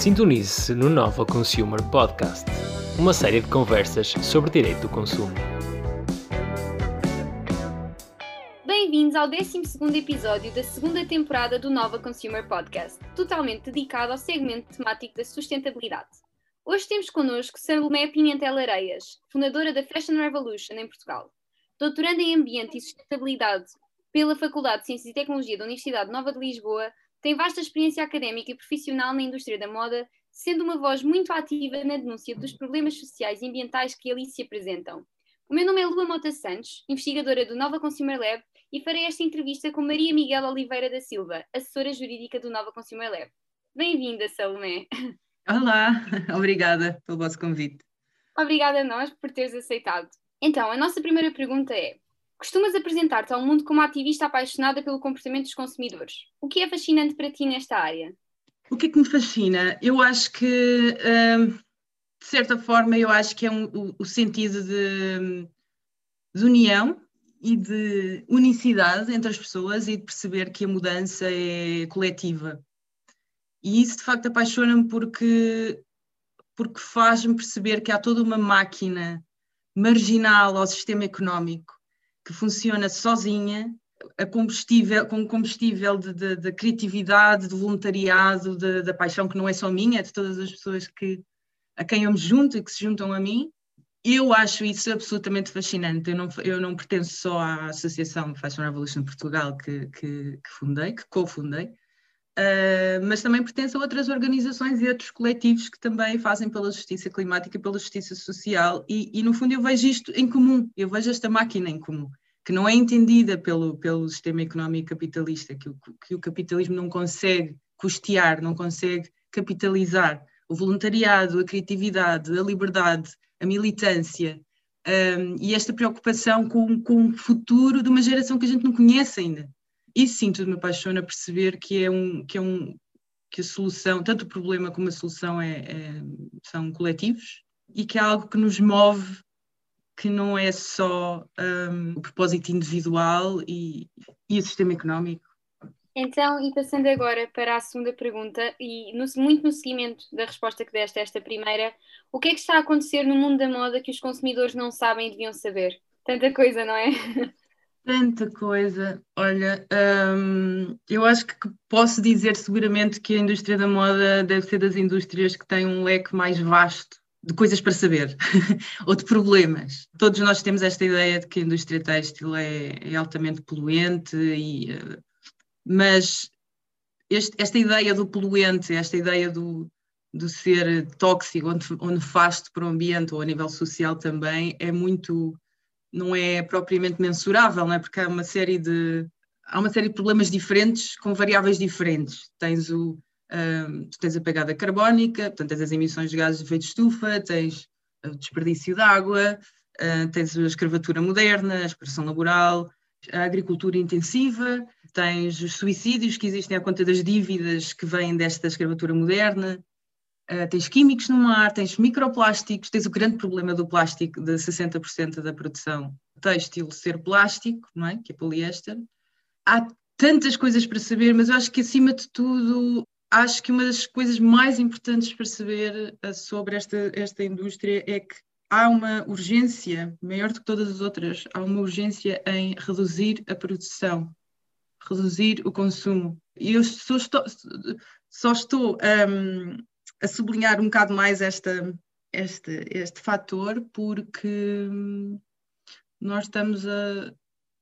Sintonize-se no Nova Consumer Podcast, uma série de conversas sobre direito do consumo. Bem-vindos ao 12 episódio da segunda temporada do Nova Consumer Podcast, totalmente dedicado ao segmento temático da sustentabilidade. Hoje temos connosco Salomé Pimentel Areias, fundadora da Fashion Revolution em Portugal. Doutoranda em Ambiente e Sustentabilidade pela Faculdade de Ciências e Tecnologia da Universidade Nova de Lisboa, tem vasta experiência académica e profissional na indústria da moda, sendo uma voz muito ativa na denúncia dos problemas sociais e ambientais que ali se apresentam. O meu nome é Lua Mota Santos, investigadora do Nova Consumer Lab, e farei esta entrevista com Maria Miguel Oliveira da Silva, assessora jurídica do Nova Consumer Lab. Bem-vinda, Salomé. Olá, obrigada pelo vosso convite. Obrigada a nós por teres aceitado. Então, a nossa primeira pergunta é: Costumas apresentar-te ao mundo como ativista apaixonada pelo comportamento dos consumidores. O que é fascinante para ti nesta área? O que é que me fascina? Eu acho que, hum, de certa forma, eu acho que é um, o, o, sentido de, de união e de unicidade entre as pessoas e de perceber que a mudança é coletiva. E isso de facto apaixona-me porque, porque faz-me perceber que há toda uma máquina marginal ao sistema económico que funciona sozinha, a combustível, com combustível de, de, de criatividade, de voluntariado, da paixão que não é só minha, é de todas as pessoas que, a quem eu me junto e que se juntam a mim. Eu acho isso absolutamente fascinante. Eu não, eu não pertenço só à Associação Fashion Revolution Portugal que, que, que fundei, que cofundei, Uh, mas também pertence a outras organizações e outros coletivos que também fazem pela justiça climática e pela justiça social, e, e, no fundo eu vejo isto em comum, eu vejo esta máquina em comum, que não é entendida pelo, pelo sistema económico capitalista, que o, que o capitalismo não consegue custear, não consegue capitalizar. O voluntariado, a criatividade, a liberdade, a militância um, e esta preocupação com, com o futuro de uma geração que a gente não conhece ainda isso sim tudo me apaixona perceber que é um que é um que a solução tanto o problema como a solução é, é, são coletivos e que é algo que nos move que não é só um, o propósito individual e, e o sistema económico então, e passando agora para a segunda pergunta, e no, muito no seguimento da resposta que deste a esta primeira, o que é que está a acontecer no mundo da moda que os consumidores não sabem e deviam saber? Tanta coisa, não é? Tanta coisa. Olha, hum, eu acho que posso dizer seguramente que a indústria da moda deve ser das indústrias que tem um leque mais vasto de coisas para saber ou de problemas. Todos nós temos esta ideia de que a indústria têxtil é, é altamente poluente, e, uh, mas este, esta ideia do poluente, esta ideia do, do ser tóxico ou nefasto para o ambiente ou a nível social também é muito não é propriamente mensurável, não é? Porque há uma série de há uma série de problemas diferentes com variáveis diferentes. Tens o um, tens a pegada carbónica, portanto tens as emissões de gases de efeito de estufa, tens o desperdício de água, uh, tens a escravatura moderna, a exploração laboral, a agricultura intensiva, tens os suicídios que existem à conta das dívidas que vêm desta escravatura moderna, Uh, tens químicos no mar, tens microplásticos, tens o grande problema do plástico, de 60% da produção têxtil ser plástico, não é? Que é poliéster. Há tantas coisas para saber, mas eu acho que acima de tudo, acho que uma das coisas mais importantes para saber uh, sobre esta, esta indústria é que há uma urgência, maior do que todas as outras, há uma urgência em reduzir a produção, reduzir o consumo. E eu só estou, só estou um, a sublinhar um bocado mais esta, este, este fator, porque hum, nós estamos, a,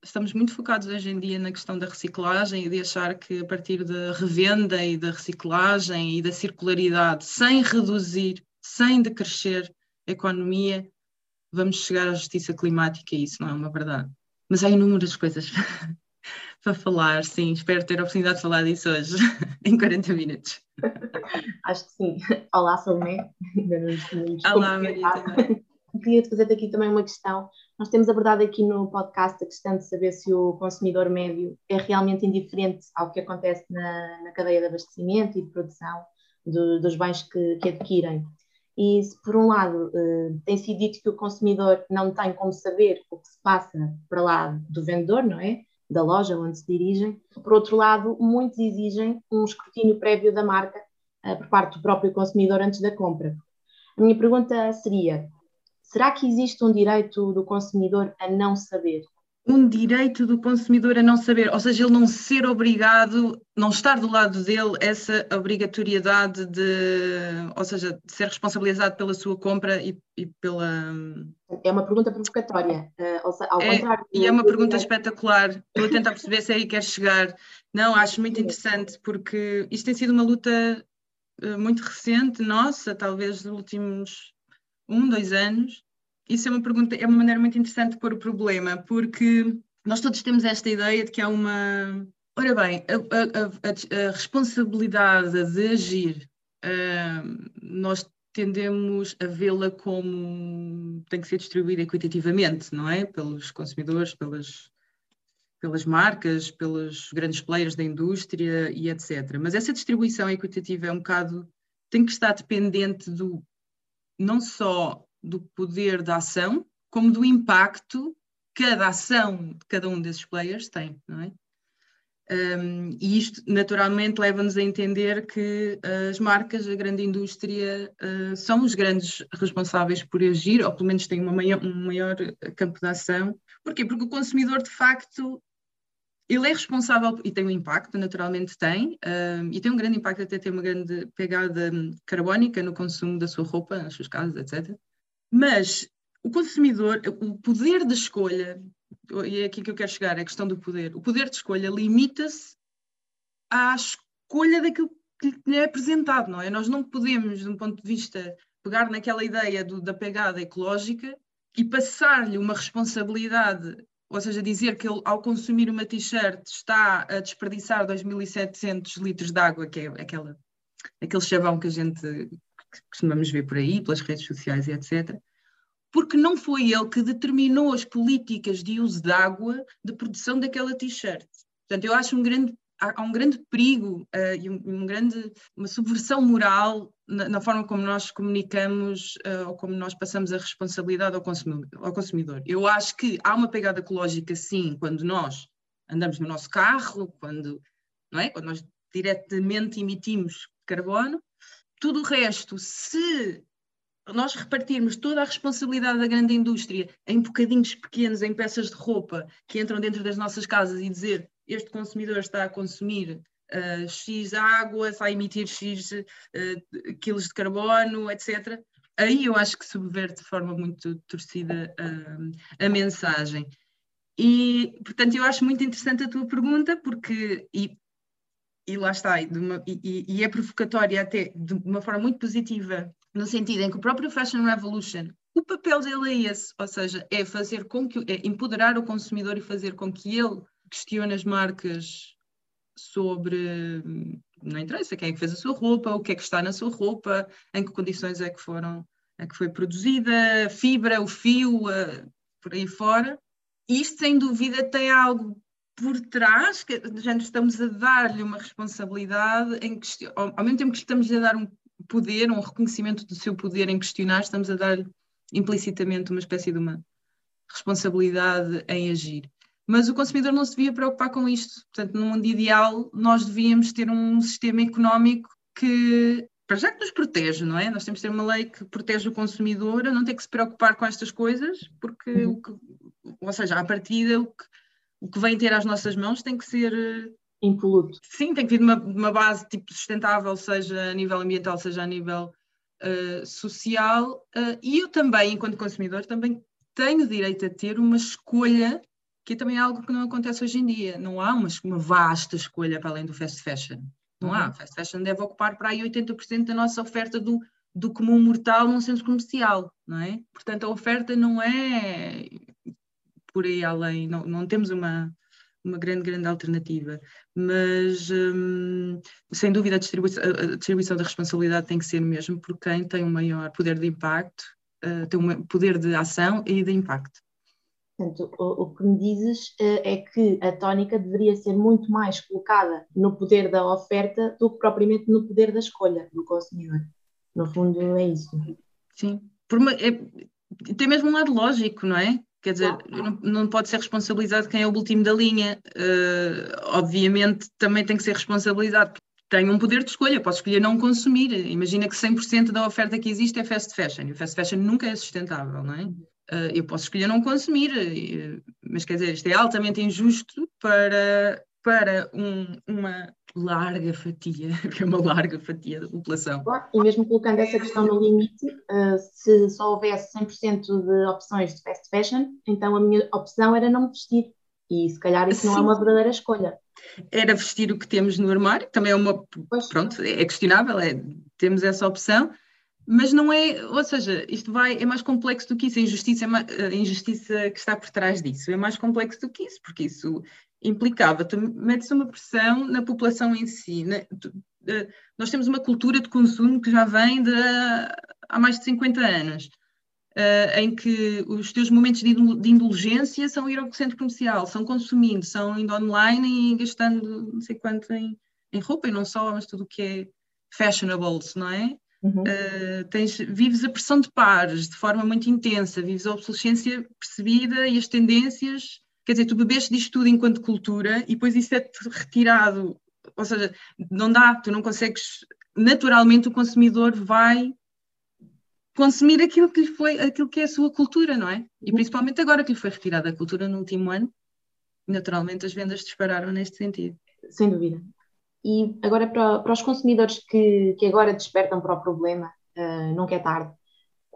estamos muito focados hoje em dia na questão da reciclagem e de achar que a partir da revenda e da reciclagem e da circularidade, sem reduzir, sem decrescer a economia, vamos chegar à justiça climática e isso não é uma verdade. Mas há inúmeras coisas para falar, sim. Espero ter a oportunidade de falar disso hoje, em 40 minutos. Acho que sim. Olá, Salomé. Olá, Maria. Queria-te fazer aqui também uma questão. Nós temos abordado aqui no podcast a questão de saber se o consumidor médio é realmente indiferente ao que acontece na, na cadeia de abastecimento e de produção do, dos bens que, que adquirem. E se por um lado eh, tem sido dito que o consumidor não tem como saber o que se passa para lá do vendedor, não é? da loja onde se dirigem. Por outro lado, muitos exigem um escrutínio prévio da marca uh, por parte do próprio consumidor antes da compra. A minha pergunta seria: será que existe um direito do consumidor a não saber? um direito do consumidor a não saber, ou seja, ele não ser obrigado, não estar do lado dele essa obrigatoriedade de, ou seja, de ser responsabilizado pela sua compra e, e pela. É uma pergunta provocatória, seja, ao é, contrário. E é uma pergunta espetacular. Estou a tentar perceber se aí quer chegar. Não, acho muito interessante, porque isto tem sido uma luta uh, muito recente, nossa, talvez dos últimos um, dois anos isso é uma pergunta, é uma maneira muito interessante de pôr o problema, porque nós todos temos esta ideia de que há uma. Ora bem, a, a, a, a responsabilidade de agir, uh, nós tendemos a vê-la como tem que ser distribuída equitativamente, não é? Pelos consumidores, pelas, pelas marcas, pelos grandes players da indústria e etc. Mas essa distribuição equitativa é um bocado. tem que estar dependente do. Não só do poder da ação, como do impacto que cada ação de cada um desses players tem, não é? Um, e isto naturalmente leva-nos a entender que as marcas, a grande indústria, uh, são os grandes responsáveis por agir, ou pelo menos têm maior, um maior campo de ação. Porquê? Porque o consumidor, de facto, ele é responsável e tem um impacto, naturalmente tem, um, e tem um grande impacto, até tem uma grande pegada carbónica no consumo da sua roupa, nas suas casas, etc. Mas o consumidor, o poder de escolha, e é aqui que eu quero chegar, é a questão do poder. O poder de escolha limita-se à escolha daquilo que lhe é apresentado, não é? Nós não podemos, de um ponto de vista, pegar naquela ideia do, da pegada ecológica e passar-lhe uma responsabilidade, ou seja, dizer que ele, ao consumir uma t-shirt, está a desperdiçar 2.700 litros de água, que é aquela, aquele chavão que a gente que costumamos ver por aí, pelas redes sociais e etc., porque não foi ele que determinou as políticas de uso de água de produção daquela t-shirt. Portanto, eu acho um grande, há um grande perigo uh, e um, um, grande, uma subversão moral na, na forma como nós comunicamos uh, ou como nós passamos a responsabilidade ao consumidor, ao consumidor. Eu acho que há uma pegada ecológica, sim, quando nós andamos no nosso carro, quando, não é? quando nós diretamente emitimos carbono, tudo o resto, se nós repartirmos toda a responsabilidade da grande indústria em bocadinhos pequenos, em peças de roupa que entram dentro das nossas casas e dizer este consumidor está a consumir uh, X água, está a emitir X uh, quilos de carbono, etc. Aí eu acho que subverte de forma muito torcida uh, a mensagem. E, portanto, eu acho muito interessante a tua pergunta, porque, e e lá está, e, uma, e, e, é provocatória até de uma forma muito positiva, no sentido em que o próprio Fashion Revolution, o papel dele é esse, ou seja, é fazer com que, é empoderar o consumidor e fazer com que ele questione as marcas sobre, não interessa quem é que fez a sua roupa, o que é que está na sua roupa, em que condições é que foram, é que foi produzida, a fibra, o fio, por aí fora. Isto, sem dúvida, tem algo por trás, que já estamos a dar-lhe uma responsabilidade, em que, ao mesmo tempo que estamos a dar um poder, um reconhecimento do seu poder em questionar, estamos a dar implicitamente uma espécie de uma responsabilidade em agir. Mas o consumidor não se devia preocupar com isto. Portanto, no mundo ideal, nós devíamos ter um sistema económico que, para já que nos protege, não é? Nós temos de ter uma lei que protege o consumidor não ter que se preocupar com estas coisas, porque, uhum. o que, ou seja, à partida, o que o que vem ter às nossas mãos tem que ser eh, impoluto. Sim, tem que vir de uma, uma, base tipo sustentável, seja a nível ambiental, seja a nível uh, social. Uh, e eu também, enquanto consumidor, também tenho direito a ter uma escolha, que também é algo que não acontece hoje em dia. Não há uma, uma vasta escolha para além do fast fashion. Não uhum. há. Fast fashion deve ocupar para aí 80% da nossa oferta do, do comum mortal num centro comercial, não é? Portanto, a oferta não é por aí além, não, não temos uma, uma grande, grande alternativa. Mas, hum, sem dúvida, a distribuição, a distribuição da responsabilidade tem que ser mesmo por quem tem um maior poder de impacto, uh, tem um poder de ação e de impacto. Portanto, o, o, que me dizes uh, é que a tónica deveria ser muito mais colocada no poder da oferta do que propriamente no poder da escolha do consumidor. No fundo, é isso. Sim, uma, é, tem mesmo um lado lógico, não é? Quer dizer, não, não, pode ser responsabilizado quem é o último da linha. Uh, obviamente, também tem que ser responsabilizado tenho um poder de escolha, posso escolher não consumir. Imagina que 100% da oferta que existe é fast fashion, e o fast fashion nunca é sustentável, não é? Uh, eu posso escolher não consumir, uh, mas quer dizer, isto é altamente injusto para, para um, uma larga fatia, que é uma larga fatia da população. E mesmo colocando essa questão no limite, uh, se só houvesse 100% de opções de fast fashion, então a minha opção era não me vestir. E se calhar isso Sim. não é uma verdadeira escolha. Era vestir o que temos no armário, também é uma. Pois. Pronto, é questionável, é, temos essa opção, mas não é. Ou seja, isto vai, é mais complexo do que isso. A injustiça, é a injustiça que está por trás disso é mais complexo do que isso, porque isso implicava, tu metes uma pressão na população em si. Né? Tu, uh, nós temos uma cultura de consumo que já vem de, há mais de 50 anos, uh, em que os teus momentos de, de, indulgência são ir ao centro comercial, são consumindo, são indo online e gastando não sei quanto em, em roupa, e não só, mas tudo o que é fashionables, não é? Uhum. Uh, tens, vives a pressão de pares de forma muito intensa, vives a obsolescência percebida e as tendências quer dizer, tu bebeste disto tudo enquanto cultura e depois isso é retirado, ou seja, não dá, tu não consegues, naturalmente o consumidor vai consumir aquilo que lhe foi, aquilo que é a sua cultura, não é? E principalmente agora que lhe foi retirada a cultura no último ano, naturalmente as vendas dispararam neste sentido. Sem dúvida. E agora para, para os consumidores que, que agora despertam para o problema, uh, nunca é tarde,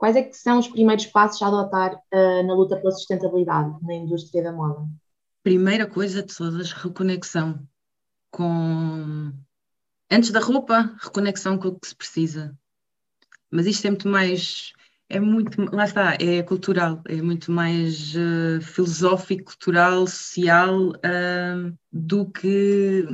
Quais é que são os primeiros passos a adotar uh, na luta pela sustentabilidade na indústria da moda? Primeira coisa de todas, reconexão com antes da roupa, reconexão com o que se precisa. Mas isto é muito mais, é muito, lá está, é cultural, é muito mais uh, filosófico, cultural, social uh, do que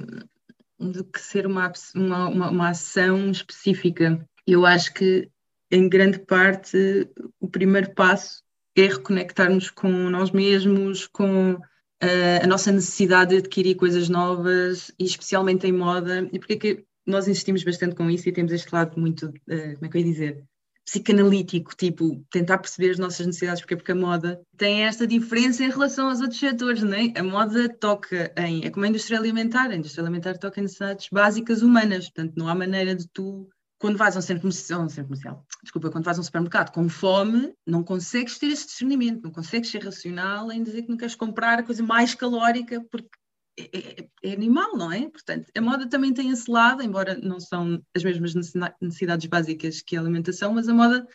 do que ser uma, uma, uma, uma ação específica. Eu acho que em grande parte, o primeiro passo é reconectarmos com nós mesmos, com uh, a nossa necessidade de adquirir coisas novas, e especialmente em moda. E porque é que nós insistimos bastante com isso e temos este lado muito, uh, como é que eu ia dizer? Psicanalítico, tipo, tentar perceber as nossas necessidades, porque, porque a moda tem esta diferença em relação aos outros setores, não é? A moda toca em, é como a indústria alimentar, a indústria alimentar toca em necessidades básicas humanas, portanto não há maneira de tu quando vais a um centro comercial, um centro comercial, desculpa, quando vais a um supermercado com fome, não consegues ter esse discernimento, não consegues ser racional em dizer que não queres comprar a coisa mais calórica, porque é, é, é, animal, não é? Portanto, a moda também tem esse lado, embora não são as mesmas necessidades básicas que a alimentação, mas a moda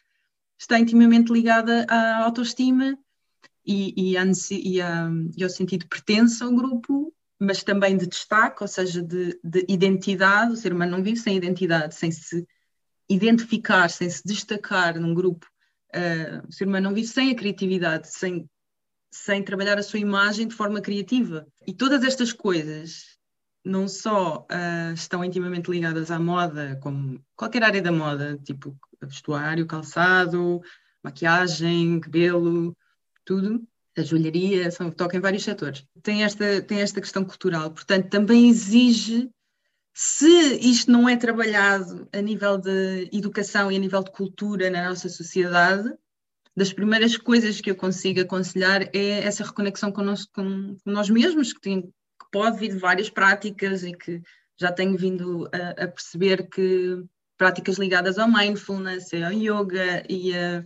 está intimamente ligada à autoestima e, e, e, e ao sentido de pertença ao grupo mas também de destaque, ou seja, de, de, identidade. O ser humano não vive sem identidade, sem se identificar, sem se destacar num grupo. Uh, o ser humano não vive sem a criatividade, sem, sem trabalhar a sua imagem de forma criativa. E todas estas coisas não só uh, estão intimamente ligadas à moda, como qualquer área da moda, tipo vestuário, calçado, maquiagem, cabelo, tudo, a joalharia, são, toca em vários setores. Tem esta, tem esta questão cultural, portanto, também exige, se isto não é trabalhado a nível de educação e a nível de cultura na nossa sociedade, das primeiras coisas que eu consigo aconselhar é essa reconexão com nós, com, nós mesmos, que, tem, que, pode vir de várias práticas e que já tenho vindo a, a perceber que práticas ligadas ao mindfulness, ao yoga e a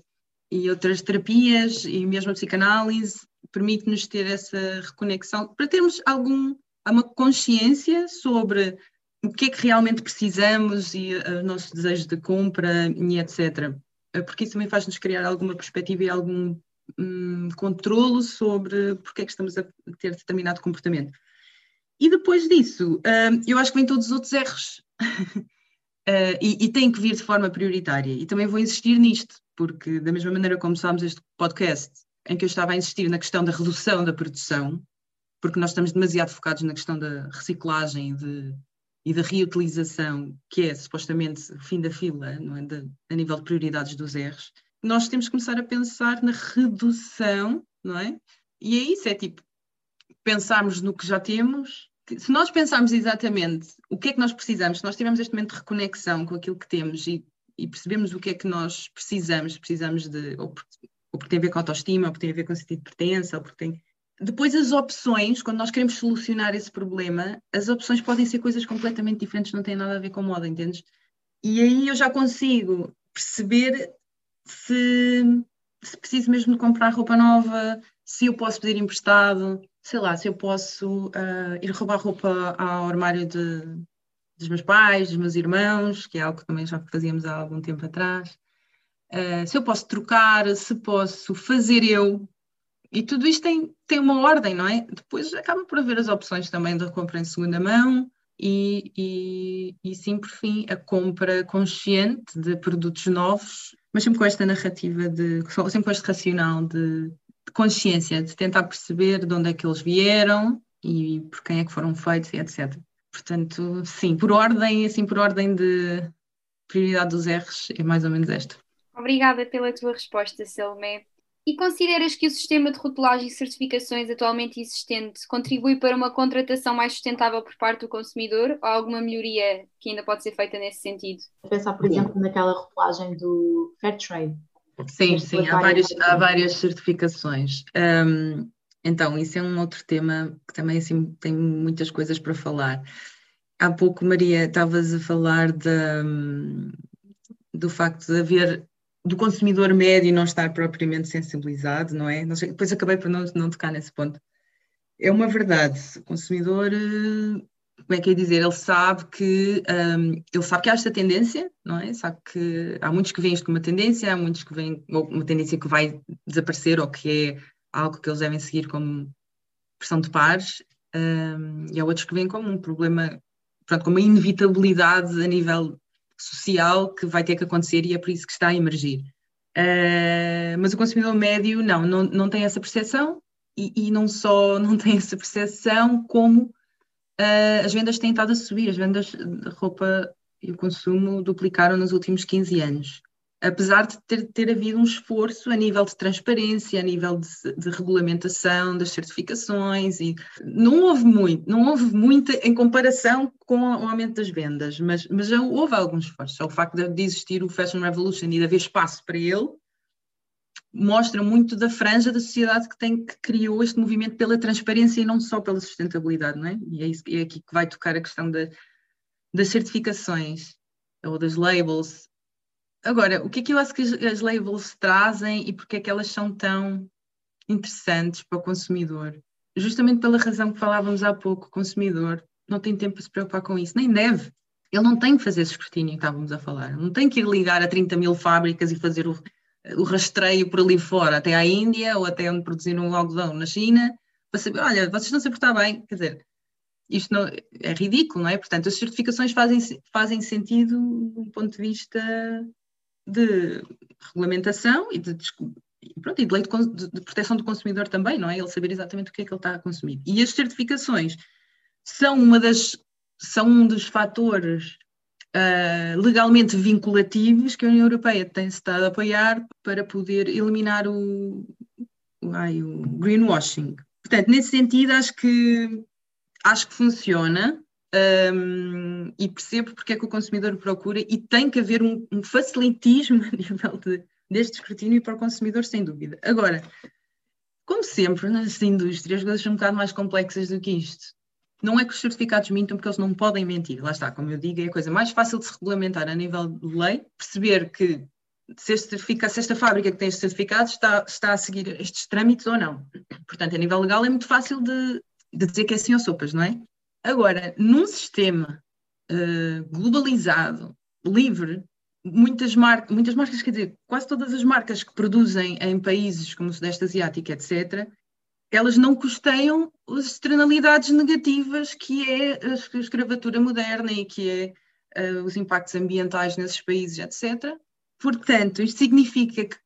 e outras terapias e mesmo a psicanálise permite-nos ter essa reconexão para termos algum uma consciência sobre o que é que realmente precisamos e uh, os nossos desejos de compra e etc. Uh, porque isso também faz-nos criar alguma perspectiva e algum um, controlo sobre porque é que estamos a ter determinado comportamento. E depois disso, uh, eu acho que vem todos os outros erros. Uh, e, e, tem que vir de forma prioritária. E também vou insistir nisto, porque da mesma maneira como começámos este podcast, em que eu estava a insistir na questão da redução da produção, porque nós estamos demasiado focados na questão da reciclagem de, e da reutilização, que é supostamente o fim da fila, é? De, a nível de prioridades dos erros, nós temos que começar a pensar na redução, não é? E é isso, é tipo, pensarmos no que já temos se nós pensarmos exatamente o que é que nós precisamos, se nós tivermos este momento de reconexão com aquilo que temos e, e percebemos o que é que nós precisamos, precisamos de, ou porque, ou porque, tem a ver com autoestima, ou porque tem a ver com sentido de pertença, ou porque tem depois as opções, quando nós queremos solucionar esse problema, as opções podem ser coisas completamente diferentes, não têm nada a ver com moda, entendes? E aí eu já consigo perceber se, se preciso mesmo comprar roupa nova, se eu posso pedir emprestado, sei lá, se eu posso uh, ir roubar roupa ao armário de, dos meus pais, dos meus irmãos, que é algo que também já fazíamos há algum tempo atrás. Uh, se eu posso trocar, se posso fazer eu, e tudo isto tem, tem uma ordem, não é? Depois acaba por haver as opções também da compra em segunda mão e, e, e sim, por fim, a compra consciente de produtos novos, mas sempre com esta narrativa, de, sempre com este racional de, de consciência, de tentar perceber de onde é que eles vieram e por quem é que foram feitos e etc. Portanto, sim, por ordem, assim, por ordem de prioridade dos R's, é mais ou menos esta. Obrigada pela tua resposta, Salomé. E consideras que o sistema de rotulagem e certificações atualmente existente contribui para uma contratação mais sustentável por parte do consumidor ou alguma melhoria que ainda pode ser feita nesse sentido? Pensar, por exemplo, naquela rotulagem do Fair Trade. Sim, sim, há várias, há várias certificações. Um, então, isso é um outro tema que também assim, tem muitas coisas para falar. Há pouco, Maria, estavas a falar de, do facto de haver do consumidor médio não estar propriamente sensibilizado, não é? Depois acabei por não, não tocar nesse ponto. É uma verdade, o consumidor, eh, como é que é dizer, ele sabe que um, ele sabe que há esta tendência, não é? Sabe que há muitos que veem isto como uma tendência, há muitos que veem uma tendência que vai desaparecer ou que é algo que eles devem seguir como pressão de pares, um, e há outros que veem como um problema, pronto, como uma inevitabilidade a nível social que vai ter que acontecer e é por isso que está a emergir. Uh, mas o consumidor médio não, não, não tem essa percepção e, e não só não tem essa percepção, como uh, as vendas têm estado a subir, as vendas de roupa e o consumo duplicaram nos últimos 15 anos apesar de ter, ter havido um esforço a nível de transparência, a nível de, de, regulamentação das certificações e não houve muito, não houve muita em comparação com o aumento das vendas, mas, mas já houve algum esforço. O facto de existir o Fashion Revolution e de haver espaço para ele mostra muito da franja da sociedade que tem que criou este movimento pela transparência e não só pela sustentabilidade, não é? E é, isso, é aqui que vai tocar a questão da, das certificações ou das labels Agora, o que é que eu acho que as, labels trazem e porque é que elas são tão interessantes para o consumidor? Justamente pela razão que falávamos há pouco, o consumidor não tem tempo para se preocupar com isso, nem deve. Ele não tem que fazer esse escrutínio que estávamos a falar, não tem que ir ligar a 30 mil fábricas e fazer o, o rastreio por ali fora, até à Índia ou até onde produziram o algodão na China, para saber, olha, vocês estão a portar bem, quer dizer, isto não, é ridículo, não é? Portanto, as certificações fazem, fazem sentido do ponto de vista de regulamentação e de, pronto, e de lei de, de, proteção do consumidor também, não é? Ele saber exatamente o que é que ele está a consumir. E as certificações são uma das são um dos fatores uh, legalmente vinculativos que a União Europeia tem estado a apoiar para poder eliminar o, o, ai, o greenwashing. Portanto, nesse sentido, acho que acho que funciona um, e percebo porque é que o consumidor procura e tem que haver um, um facilitismo a nível de, deste escrutínio para o consumidor, sem dúvida. Agora, como sempre, nas indústrias, as coisas são um bocado mais complexas do que isto. Não é que os certificados mintam, porque eles não podem mentir. Lá está, como eu digo, é a coisa mais fácil de se regulamentar a nível de lei, perceber que se, este se esta fábrica que tem este certificado está, está a seguir estes trâmites ou não. Portanto, a nível legal é muito fácil de, de dizer que é assim ou sopas, não é? Agora, num sistema uh, globalizado, livre, muitas, mar muitas marcas, quer dizer, quase todas as marcas que produzem em países como o Sudeste Asiático, etc., elas não custeiam as externalidades negativas que é a escravatura moderna e que é uh, os impactos ambientais nesses países, etc. Portanto, isto significa que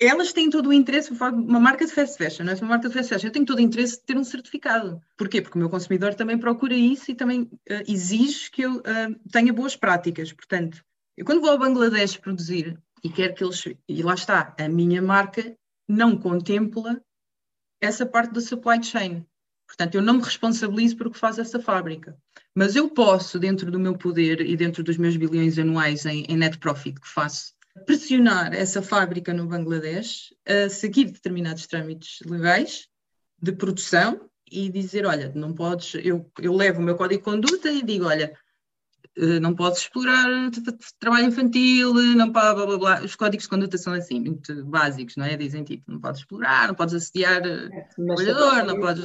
elas têm todo o interesse, uma marca de fast fashion, não é? Uma marca de fast fashion, eu tenho todo o interesse de ter um certificado. Porquê? Porque o meu consumidor também procura isso e também uh, exige que eu uh, tenha boas práticas. Portanto, eu quando vou ao Bangladesh produzir e quero que eles. E lá está, a minha marca não contempla essa parte da supply chain. Portanto, eu não me responsabilizo por o que faz essa fábrica. Mas eu posso, dentro do meu poder e dentro dos meus bilhões anuais em, em net profit que faço pressionar essa fábrica no Bangladesh a seguir determinados trâmites legais de produção e dizer, olha, não podes, eu, eu levo o meu código de conduta e digo, olha, eh, não podes explorar trabalho infantil, não blá, blá, blá, blá. Os códigos de conduta são assim, muito básicos, não é? Dizem tipo, não podes explorar, não podes assediar eh, é, trabalhador, não podes.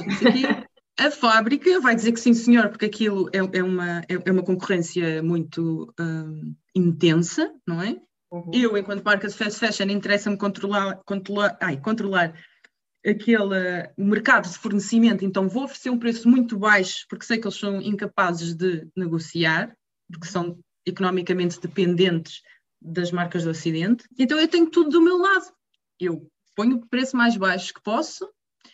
A fábrica vai dizer que sim, senhor, porque aquilo é, é uma, é, é, uma concorrência muito um, intensa, não é? Uhum. Eu, enquanto marca de fast fashion, interessa-me controlar, controlar, ai, controlar aquele mercado de fornecimento, então vou oferecer um preço muito baixo, porque sei que eles são incapazes de negociar, porque são economicamente dependentes das marcas do Ocidente. Então eu tenho tudo do meu lado. Eu ponho o preço mais baixo que posso,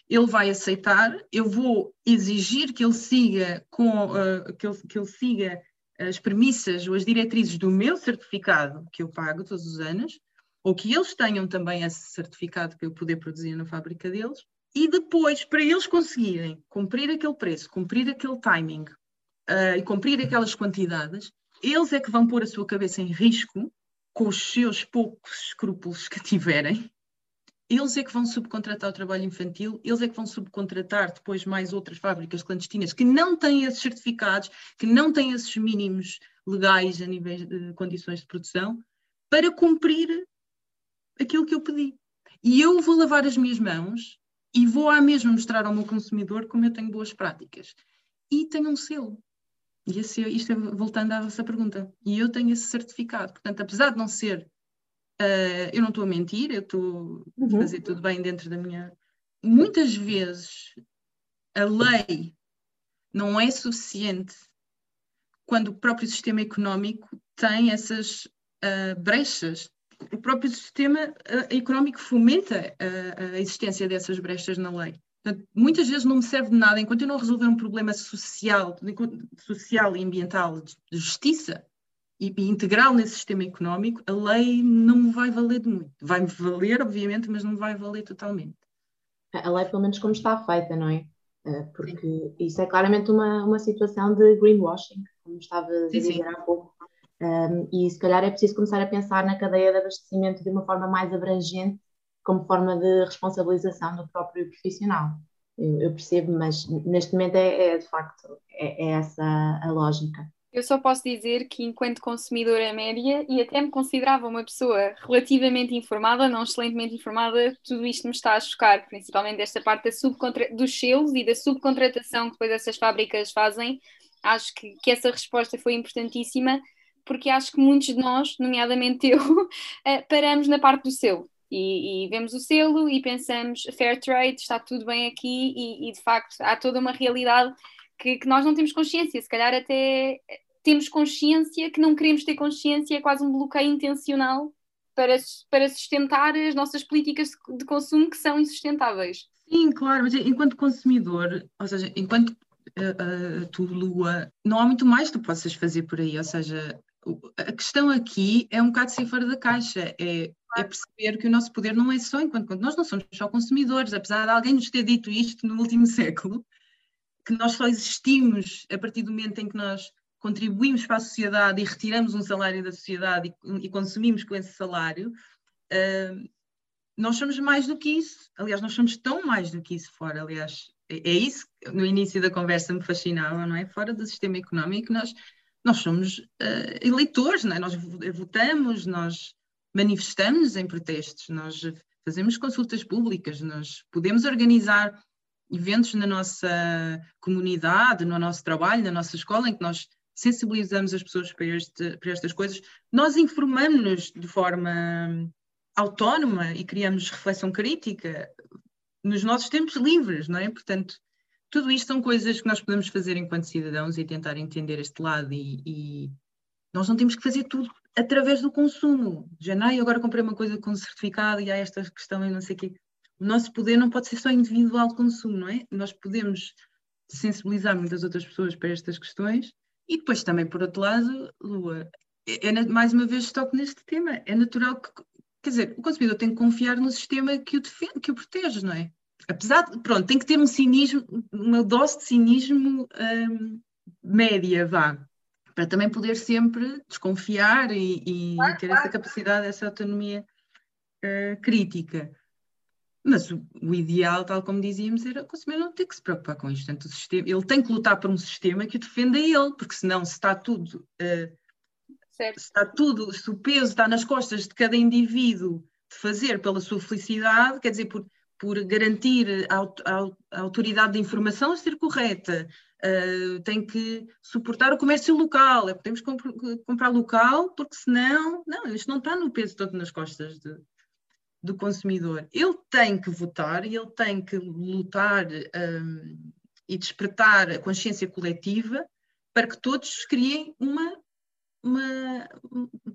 ele vai aceitar, eu vou exigir que ele siga com uh, que, ele, que ele siga as premissas ou as diretrizes do meu certificado que eu pago todos os anos, ou que eles tenham também esse certificado para eu poder produzir na fábrica deles, e depois, para eles conseguirem cumprir aquele preço, cumprir aquele timing uh, e cumprir aquelas quantidades, eles é que vão pôr a sua cabeça em risco com os seus poucos escrúpulos que tiverem eles é que vão subcontratar o trabalho infantil, eles é que vão subcontratar depois mais outras fábricas clandestinas que não têm esses certificados, que não têm esses mínimos legais a nível de condições de produção, para cumprir aquilo que eu pedi. E eu vou lavar as minhas mãos e vou à mesma mostrar ao meu consumidor como eu tenho boas práticas. E tenho um selo. E esse, isto é voltando à vossa pergunta. E eu tenho esse certificado. Portanto, apesar de não ser Uh, eu não estou a mentir, eu estou a uhum. fazer tudo bem dentro da minha. Muitas vezes a lei não é suficiente quando o próprio sistema económico tem essas uh, brechas. O próprio sistema uh, económico fomenta a, a, existência dessas brechas na lei. Portanto, muitas vezes não me serve de nada enquanto eu não resolver um problema social, social e ambiental de justiça e, integral nesse sistema económico, a lei não me vai valer de muito. Vai-me valer, obviamente, mas não me vai valer totalmente. A lei, pelo menos, como está feita, não é? Eh, porque sim. isso é claramente uma, uma situação de greenwashing, como estava a dizer sim, sim. há pouco. Um, e se calhar é preciso começar a pensar na cadeia de abastecimento de uma forma mais abrangente, como forma de responsabilização do próprio profissional. Eu, eu percebo, mas neste momento é, é de facto é, é essa a lógica. Eu só posso dizer que, enquanto consumidora média, e até me considerava uma pessoa relativamente informada, não excelentemente informada, tudo isto me está a chocar, principalmente esta parte da subcontra... dos selos e da subcontratação que depois essas fábricas fazem. Acho que, que essa resposta foi importantíssima, porque acho que muitos de nós, nomeadamente eu, eh, paramos na parte do selo. E, e, vemos o selo e pensamos fair trade, está tudo bem aqui, e, e de facto há toda uma realidade que, que, nós não temos consciência, se calhar até temos consciência que não queremos ter consciência, é quase um bloqueio intencional para, para sustentar as nossas políticas de consumo que são insustentáveis. Sim, claro, mas enquanto consumidor, ou seja, enquanto uh, uh, tu, Lua, não há muito mais que tu possas fazer por aí, ou seja, a questão aqui é um bocado ser fora da caixa, é, é, perceber que o nosso poder não é só enquanto nós não somos só consumidores, apesar de alguém nos ter dito isto no último século, que nós só existimos a partir do momento em que nós contribuímos para a sociedade e retiramos um salário da sociedade e, e consumimos com esse salário, uh, nós somos mais do que isso. Aliás, nós somos tão mais do que isso fora. Aliás, é, é isso que no início da conversa me fascinava, não é? Fora do sistema económico, nós, nós somos uh, eleitores, não é? Nós votamos, nós manifestamos em protestos, nós fazemos consultas públicas, nós podemos organizar eventos na nossa comunidade, no nosso trabalho, na nossa escola, em que nós sensibilizamos as pessoas para, este, para estas coisas, nós informamos-nos de forma autónoma e criamos reflexão crítica nos nossos tempos livres, não é? Portanto, tudo isto são coisas que nós podemos fazer enquanto cidadãos e tentar entender este lado e, e nós não temos que fazer tudo através do consumo. Já não, agora comprei uma coisa com certificado e há esta questão e não sei o quê o nosso poder não pode ser só individual de consumo, não é? Nós podemos sensibilizar muitas outras pessoas para estas questões e depois também, por outro lado, Lua, é, é, mais uma vez toco neste tema, é natural que, quer dizer, o consumidor tem que confiar no sistema que o, defende, que o protege, não é? Apesar de, pronto, tem que ter um cinismo, uma dose de cinismo hum, média, vá, para também poder sempre desconfiar e, e ter essa capacidade, essa autonomia uh, crítica. Mas o, o, ideal, tal como dizíamos, era o consumidor não ter que se preocupar com isto. Portanto, o sistema, ele tem que lutar por um sistema que o defenda ele, porque senão, se está tudo, uh, se está tudo, se o peso está nas costas de cada indivíduo de fazer pela sua felicidade, quer dizer, por, por garantir a, a, a autoridade de informação ser correta, uh, tem que suportar o comércio local, é que comp comprar local, porque senão, não, isto não está no peso todo nas costas de, do consumidor. Ele tem que votar e ele tem que lutar um, e despertar a consciência coletiva para que todos criem uma, uma,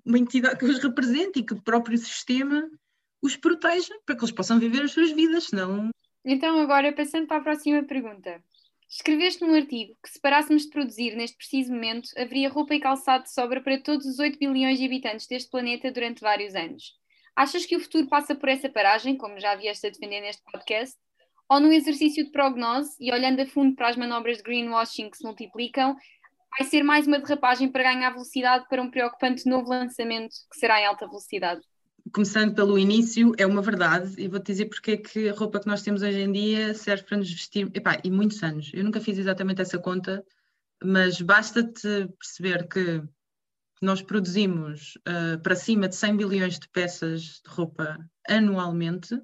uma entidade que os represente e que o próprio sistema os proteja para que eles possam viver as suas vidas, senão. Então, agora, passando para a próxima pergunta. Escreveste num artigo que, se parássemos de produzir neste preciso momento, haveria roupa e calçado de sobra para todos os 8 bilhões de habitantes deste planeta durante vários anos. Achas que o futuro passa por essa paragem, como já vieste a defender neste podcast? Ou num exercício de prognose e olhando a fundo para as manobras de greenwashing que se multiplicam, vai ser mais uma derrapagem para ganhar velocidade para um preocupante novo lançamento que será em alta velocidade? Começando pelo início, é uma verdade, e vou-te dizer porque é que a roupa que nós temos hoje em dia serve para nos vestir, epá, e muitos anos. Eu nunca fiz exatamente essa conta, mas basta-te perceber que nós produzimos uh, para cima de 100 bilhões de peças de roupa anualmente,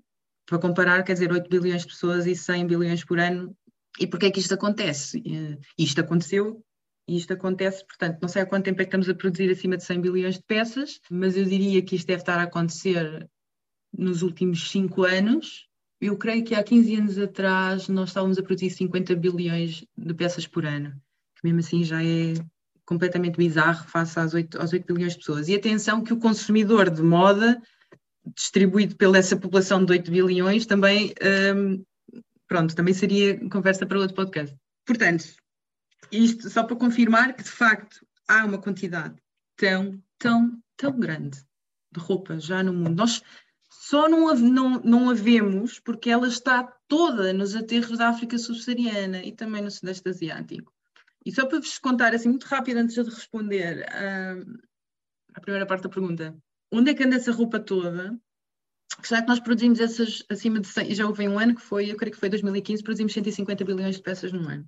para comparar, quer dizer, 8 bilhões de pessoas e 100 bilhões por ano. E porquê é que isto acontece? Uh, isto aconteceu e isto acontece, portanto, não sei há quanto tempo é que estamos a produzir acima de 100 bilhões de peças, mas eu diria que isto deve estar a acontecer nos últimos 5 anos. Eu creio que há 15 anos atrás nós estávamos a produzir 50 bilhões de peças por ano, que mesmo assim já é completamente bizarro face às 8, aos 8 bilhões de pessoas. E atenção que o consumidor de moda, distribuído pela essa população de 8 bilhões, também, um, pronto, também seria conversa para outro podcast. Portanto, isto só para confirmar que de facto há uma quantidade tão, tão, tão grande de roupa já no mundo. Nós só não, não, não a vemos porque ela está toda nos aterros da África subsaariana e também no Sudeste Asiático. E só para vos contar assim muito rápido antes de responder uh, à primeira parte da pergunta, onde é que anda essa roupa toda? Será que nós produzimos essas acima de 100, já houve um ano que foi, eu creio que foi 2015, produzimos 150 bilhões de peças num ano.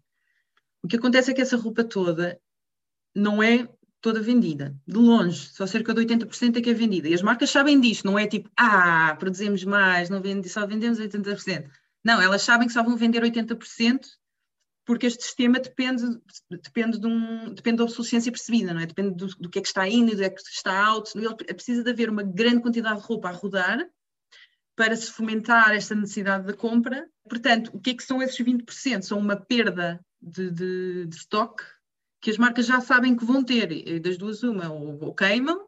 O que acontece é que essa roupa toda não é toda vendida, de longe, só cerca de 80% é que é vendida. E as marcas sabem disto, não é tipo, ah, produzimos mais, não vende, só vendemos 80%. Não, elas sabem que só vão vender 80% porque este sistema depende, depende, de um, depende da obsolescência percebida, não é? Depende do, do que é que está indo, do que é que está out. Ele precisa de haver uma grande quantidade de roupa a rodar para se fomentar esta necessidade de compra. Portanto, o que é que são esses 20%? São uma perda de, de, de estoque que as marcas já sabem que vão ter. Das duas, uma, ou, ou queimam,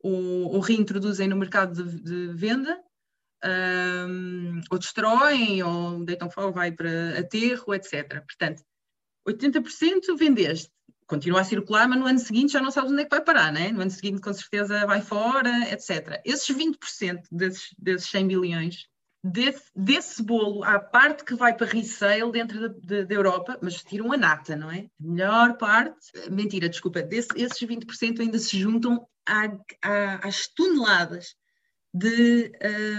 ou, ou, reintroduzem no mercado de, de venda, um, ou destroem, ou deitam fora, vai para aterro, etc. Portanto, 80% vendeste, continua a circular, mas no ano seguinte já não sabes onde é que vai parar, né? no ano seguinte com certeza vai fora, etc. Esses 20% desses, desses 100 bilhões, desse, desse bolo, à parte que vai para resale dentro da, Europa, mas tiram a nata, não é? A melhor parte, mentira, desculpa, desse, esses 20% ainda se juntam às toneladas de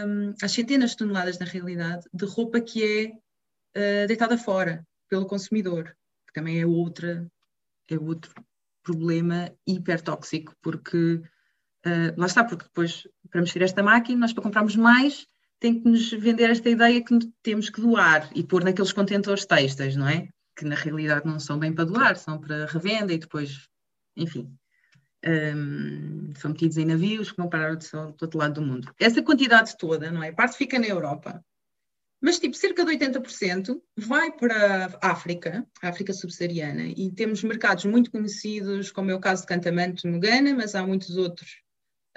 um, as centenas de toneladas na realidade de roupa que é uh, deitada fora pelo consumidor, que também é outra é outro problema hipertóxico, porque uh, lá está, porque depois para mexer esta máquina, nós para comprarmos mais tem que nos vender esta ideia que temos que doar e pôr naqueles contentores têxteis, não é? Que na realidade não são bem para doar, são para revenda e depois, enfim um, são metidos em navios que vão parar do, do outro lado do mundo. Essa quantidade toda, não é? Parte fica na Europa, mas tipo, cerca de 80% vai para a África, a África subsaariana, e temos mercados muito conhecidos, como é o caso de Cantamante no Ghana, mas há muitos outros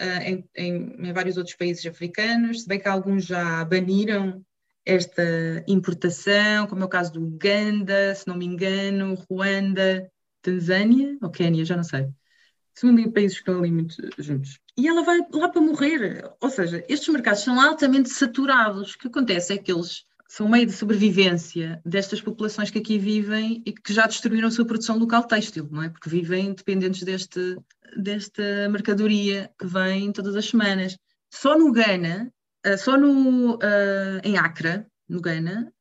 uh, em, em, em, vários outros países africanos, se bem que alguns já baniram esta importação, como é o caso do Uganda, se não me engano, Ruanda, Tanzânia ou Quênia, já não sei segundo países que estão ali muito juntos. E ela vai lá para morrer. Ou seja, estes mercados são altamente saturados. O que acontece é que eles são meio de sobrevivência destas populações que aqui vivem e que já destruíram a sua produção local têxtil, não é? Porque vivem dependentes deste, desta mercadoria que vem todas as semanas. Só no Ghana Uh, só no, uh, em Acre, no Ghana,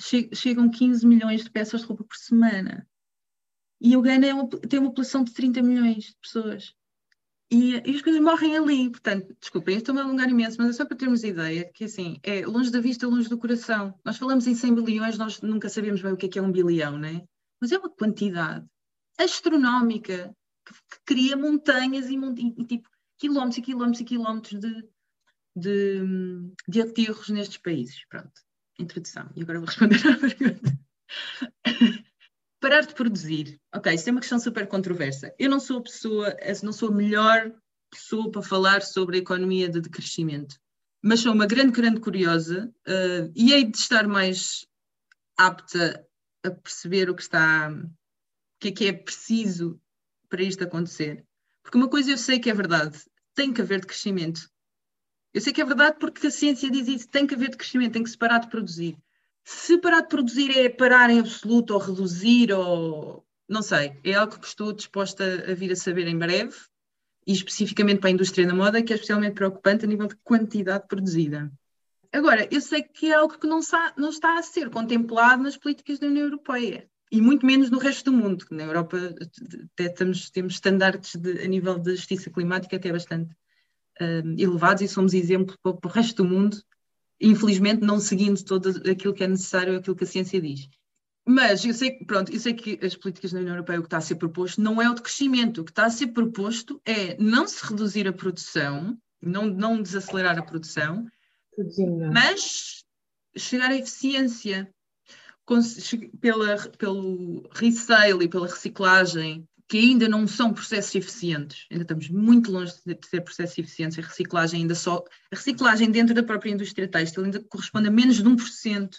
che chegam 15 milhões de peças de roupa por semana. E o Ghana é uma, tem uma população de 30 milhões de pessoas. E, e as coisas morrem ali. Portanto, desculpem, estou-me a alongar imenso, mas é só para termos ideia que assim, é longe da vista, longe do coração. Nós falamos em 100 bilhões, nós nunca sabemos bem o que é, que é um bilhão, não é? Mas é uma quantidade astronómica que, que cria montanhas e, e, tipo quilómetros e quilómetros e quilómetros de, de, de aterros nestes países. Pronto, introdução. E agora vou responder à pergunta. Parar de produzir. Ok, isso é uma questão super controversa. Eu não sou a pessoa, não sou a melhor pessoa para falar sobre a economia de, de crescimento, mas sou uma grande, grande curiosa uh, e hei de estar mais apta a perceber o que está, o que é que é preciso para isto acontecer. Porque uma coisa eu sei que é verdade, tem que haver de crescimento. Eu sei que é verdade porque a ciência diz isso, tem que haver de crescimento, tem que se parar de produzir. Se parar de produzir é parar em absoluto ou reduzir ou não sei, é algo que estou disposta a vir a saber em breve e especificamente para a indústria da moda, que é especialmente preocupante a nível de quantidade produzida. Agora, eu sei que é algo que não está, não está a ser contemplado nas políticas da União Europeia e muito menos no resto do mundo. Na Europa até temos, de, a nível de justiça climática até bastante uh, elevados e somos exemplo para, para, o resto do mundo, infelizmente não seguindo todo aquilo que é necessário, aquilo que a ciência diz. Mas eu sei, pronto, eu sei que as políticas da União Europeia, o que está a ser proposto não é o de crescimento, o que está a ser proposto é não se reduzir a produção, não, não desacelerar a produção, mas chegar à eficiência pela, pelo resale e pela reciclagem que ainda não são processos eficientes, ainda estamos muito longe de ser processos eficientes, a reciclagem ainda só, a reciclagem dentro da própria indústria têxtil ainda corresponde a menos de 1%,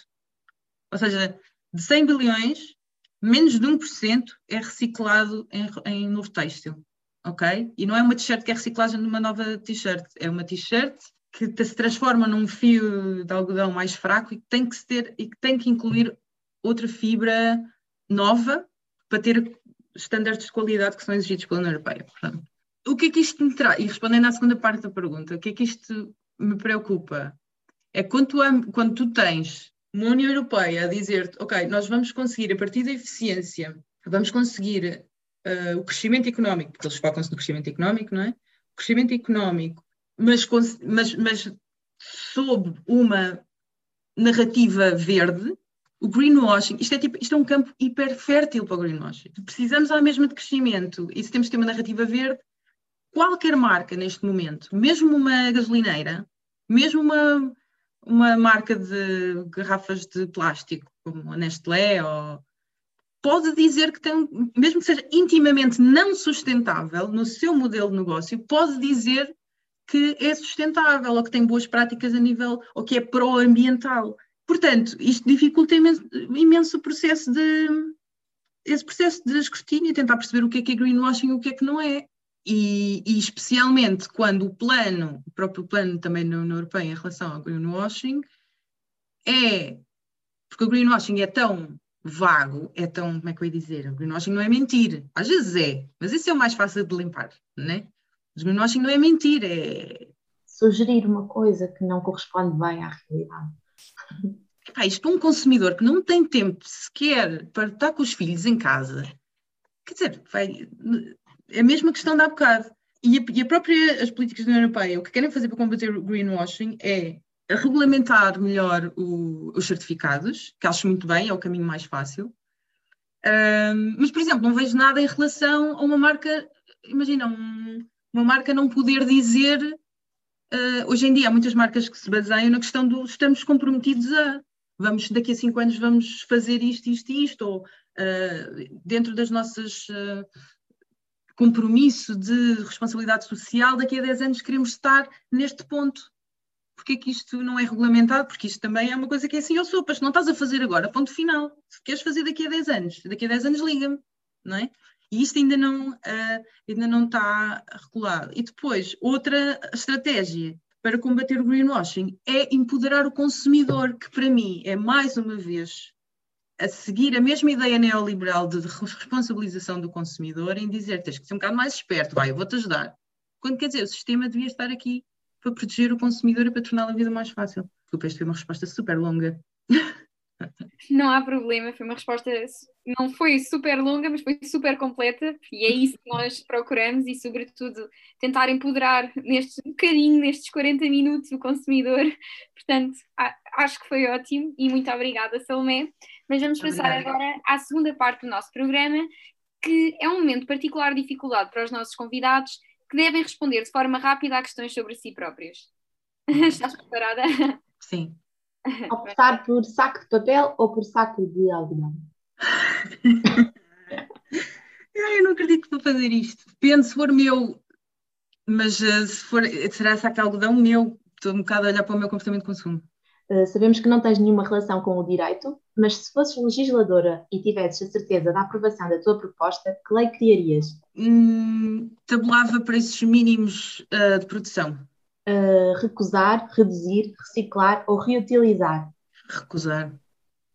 ou seja, de 100 bilhões, menos de 1% é reciclado em, em novo têxtil, ok? E não é uma t-shirt que é reciclagem de uma nova t-shirt, é uma t-shirt que se transforma num fio de algodão mais fraco e que tem que, ter, e que, tem que incluir outra fibra nova para ter estándares de qualidade que são exigidos pela União Europeia. Portanto, o que é que isto me traz? E respondendo à segunda parte da pergunta, o que é que isto me preocupa? É quando tu, quando tu tens uma União Europeia a dizer-te, ok, nós vamos conseguir, a partir da eficiência, vamos conseguir uh, o crescimento económico, porque eles focam-se no crescimento económico, não é? O crescimento económico, mas, mas, mas sob uma narrativa verde, o greenwashing, isto é, tipo, isto é um campo hiper fértil para o greenwashing. Precisamos à mesma de crescimento e se temos que ter uma narrativa verde, qualquer marca neste momento, mesmo uma gasolineira, mesmo uma, uma marca de garrafas de plástico, como a Nestlé, ou, pode dizer que tem, mesmo que seja intimamente não sustentável no seu modelo de negócio, pode dizer que é sustentável ou que tem boas práticas a nível, ou que é pró-ambiental. Portanto, isto dificulta imenso, imenso o processo de esse processo de escrutínio e tentar perceber o que é que é greenwashing e o que é que não é. E, e, especialmente quando o plano, o próprio plano também na União Europeia em relação ao greenwashing, é porque o greenwashing é tão vago, é tão, como é que eu ia dizer? O greenwashing não é mentir, às vezes é, mas isso é o mais fácil de limpar, né? O greenwashing não é mentir, é sugerir uma coisa que não corresponde bem à realidade. Epá, isto para um consumidor que não tem tempo sequer para estar com os filhos em casa, quer dizer, vai, é a mesma questão da bocado. E a, e a própria, as políticas da União Europeia, o que querem fazer para combater o greenwashing é regulamentar melhor o, os certificados, que acho muito bem, é o caminho mais fácil. Um, mas, por exemplo, não vejo nada em relação a uma marca, imagina, um, uma marca não poder dizer Uh, hoje em dia há muitas marcas que se baseiam na questão do estamos comprometidos a vamos daqui a cinco anos vamos fazer isto, isto isto, ou uh, dentro das nossas uh, compromisso de responsabilidade social, daqui a 10 anos queremos estar neste ponto. Porquê é que isto não é regulamentado? Porque isto também é uma coisa que é assim, ou sopas, não estás a fazer agora, ponto final. Se queres fazer daqui a 10 anos, daqui a 10 anos liga-me, não é? E isto ainda não, uh, ainda não está regulado. E depois, outra estratégia para combater o greenwashing é empoderar o consumidor, que para mim é mais uma vez a seguir a mesma ideia neoliberal de responsabilização do consumidor em dizer tens que ser um bocado mais esperto, vai, eu vou-te ajudar. Quando quer dizer, o sistema devia estar aqui para proteger o consumidor e para tornar a vida mais fácil. Desculpa, esta foi uma resposta super longa. Não há problema, foi uma resposta, não foi super longa, mas foi super completa, e é isso que nós procuramos e, sobretudo, tentar empoderar neste um bocadinho, nestes 40 minutos, o consumidor. Portanto, acho que foi ótimo e muito obrigada, Salomé. Mas vamos passar agora à segunda parte do nosso programa, que é um momento de particular dificuldade para os nossos convidados, que devem responder de forma rápida a questões sobre si próprios. Estás preparada? Sim. Optar por saco de papel ou por saco de algodão? eu não acredito que vou fazer isto. Depende se for meu, mas uh, se for, será saco de algodão meu? Estou um bocado a olhar para o meu comportamento de consumo. Uh, sabemos que não tens nenhuma relação com o direito, mas se fosses legisladora e tivesses a certeza da aprovação da tua proposta, que lei criarias? Hum, tabulava preços mínimos uh, de produção uh, recusar, reduzir, reciclar ou reutilizar? Recusar.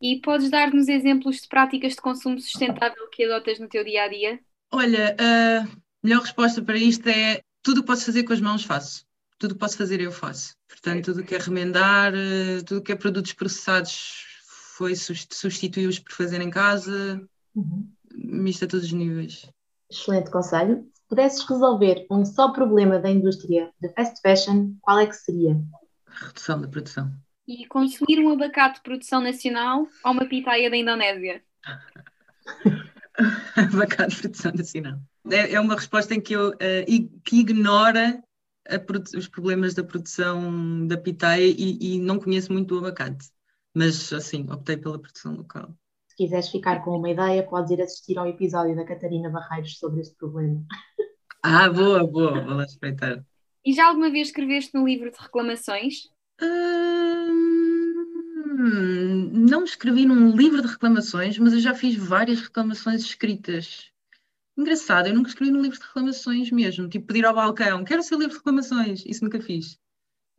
E podes dar-nos exemplos de práticas de consumo sustentável que adotas no teu dia a dia? Olha, a melhor resposta para isto é tudo o que posso fazer com as mãos faço. Tudo o que posso fazer eu faço. Portanto, tudo o que é remendar, eh, tudo o que é produtos processados foi substituí-los por fazer em casa, uhum. isto a todos os níveis. Excelente conselho pudesses resolver um só problema da indústria de fast fashion, qual é que seria? Redução da produção. E consumir um abacate de produção nacional ou uma pitaia da Indonésia? abacate de produção nacional. É, é, uma resposta em que eu uh, que ignora os problemas da produção da pitaia e, e não conheço muito o abacate. Mas, assim, optei pela produção local. Se quiseres ficar com uma ideia, podes ir assistir ao episódio da Catarina Barreiros sobre este problema. Ah, boa, boa, vou lá espreitar. E já alguma vez escreveste no livro de reclamações? Hum, não escrevi num livro de reclamações, mas eu já fiz várias reclamações escritas. Engraçado, eu nunca escrevi num livro de reclamações mesmo, tipo pedir ao balcão, quero o seu livro de reclamações, isso nunca fiz.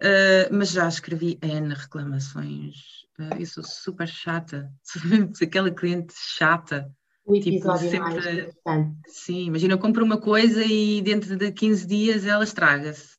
Uh, mas já escrevi N reclamações. Uh, eu sou super chata, sou aquela cliente chata. O tipo, episódio tipo, sempre, mais importante. Sim, imagina, eu compro uma coisa e dentro de 15 dias ela estraga-se.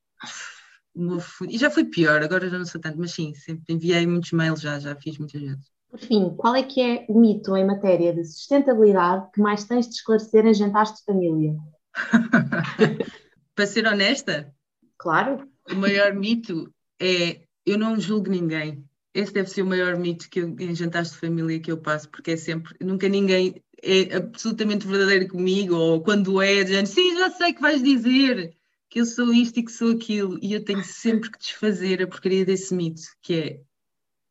E já foi pior, agora já não sou tanto, mas sim, sempre enviei muitos mails já, já fiz muitas vezes. Por fim, qual é que é o mito em matéria de sustentabilidade que mais tens de esclarecer em jantares de família? Para ser honesta? Claro. O maior mito é eu não julgo ninguém. Esse deve ser o maior mito que eu, em jantares de família que eu passo, porque é sempre, nunca ninguém é absolutamente verdadeiro comigo, ou quando é, dizendo, sim, já sei que vais dizer que eu sou isto e que sou aquilo, e eu tenho sempre que desfazer a porcaria desse mito, que é,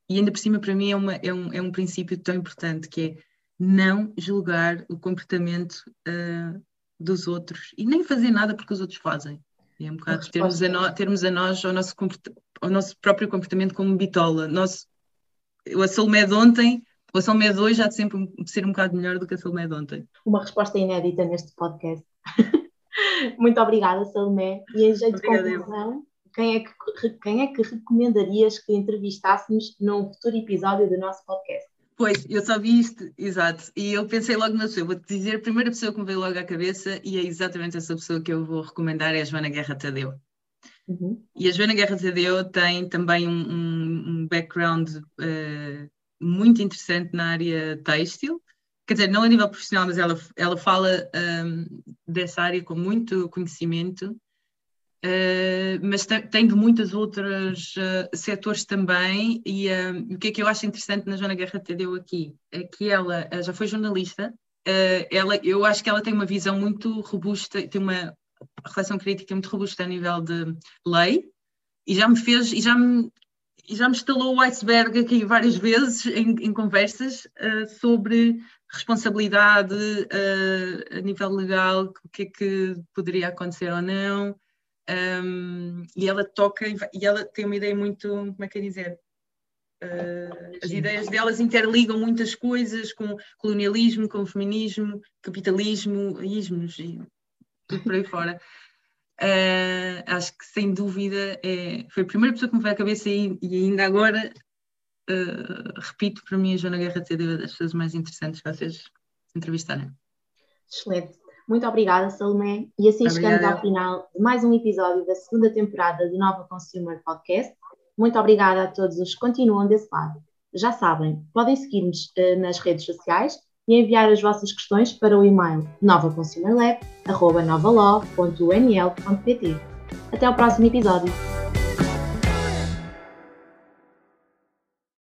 e ainda por cima para mim é, uma, é, um, é um princípio tão importante, que é não julgar o comportamento uh, dos outros e nem fazer nada porque os outros fazem. É um bocado termos a, no, termos a nós, ao nosso, ao nosso próprio comportamento como bitola. Nosso, a Salomé de ontem a Salomé de hoje há de sempre ser um bocado melhor do que a Salomé de ontem. Uma resposta inédita neste podcast. Muito obrigada, Salomé. E em jeito Obrigada, de conclusão, quem é, que, quem é que recomendarias que entrevistássemos num futuro episódio do nosso podcast? Pois, eu só vi isto, exato, e eu pensei logo na pessoa, vou-te dizer, a primeira pessoa que me veio logo à cabeça, e é exatamente essa pessoa que eu vou recomendar, é a Joana Guerra Tadeu. Uhum. E a Joana Guerra Tadeu tem também um, um, um background uh, muito interessante na área têxtil, quer dizer, não a nível profissional, mas ela, ela fala um, dessa área com muito conhecimento, uh, mas tem, de muitos outros uh, setores também, e uh, o que é que eu acho interessante na Joana Guerra Tadeu aqui, é que ela já foi jornalista, ela, eu acho que ela tem uma visão muito robusta, tem uma relação crítica muito robusta a nível de lei, e já me fez, e já me e já me instalou o iceberg aqui várias vezes em, em conversas uh, sobre responsabilidade uh, a nível legal, o que é que poderia acontecer ou não. Um, e ela toca e ela tem uma ideia muito, como é que é dizer? Uh, as ideias delas interligam muitas coisas com colonialismo, com feminismo, capitalismo, ismos e tudo por aí fora. Uh, acho que sem dúvida é, foi a primeira pessoa que me veio à cabeça e, e ainda agora uh, repito, para mim a Joana Guerra de é das pessoas mais interessantes que vocês entrevistarem. Excelente. Muito obrigada, Salomé. E assim obrigada. chegamos ao final de mais um episódio da segunda temporada do Nova Consumer Podcast. Muito obrigada a todos os que continuam desse lado. Já sabem, podem seguir-nos eh, nas redes sociais e enviar as vossas questões para o e-mail novaconsumerlab.novalaw.nl.pt. Até ao próximo episódio!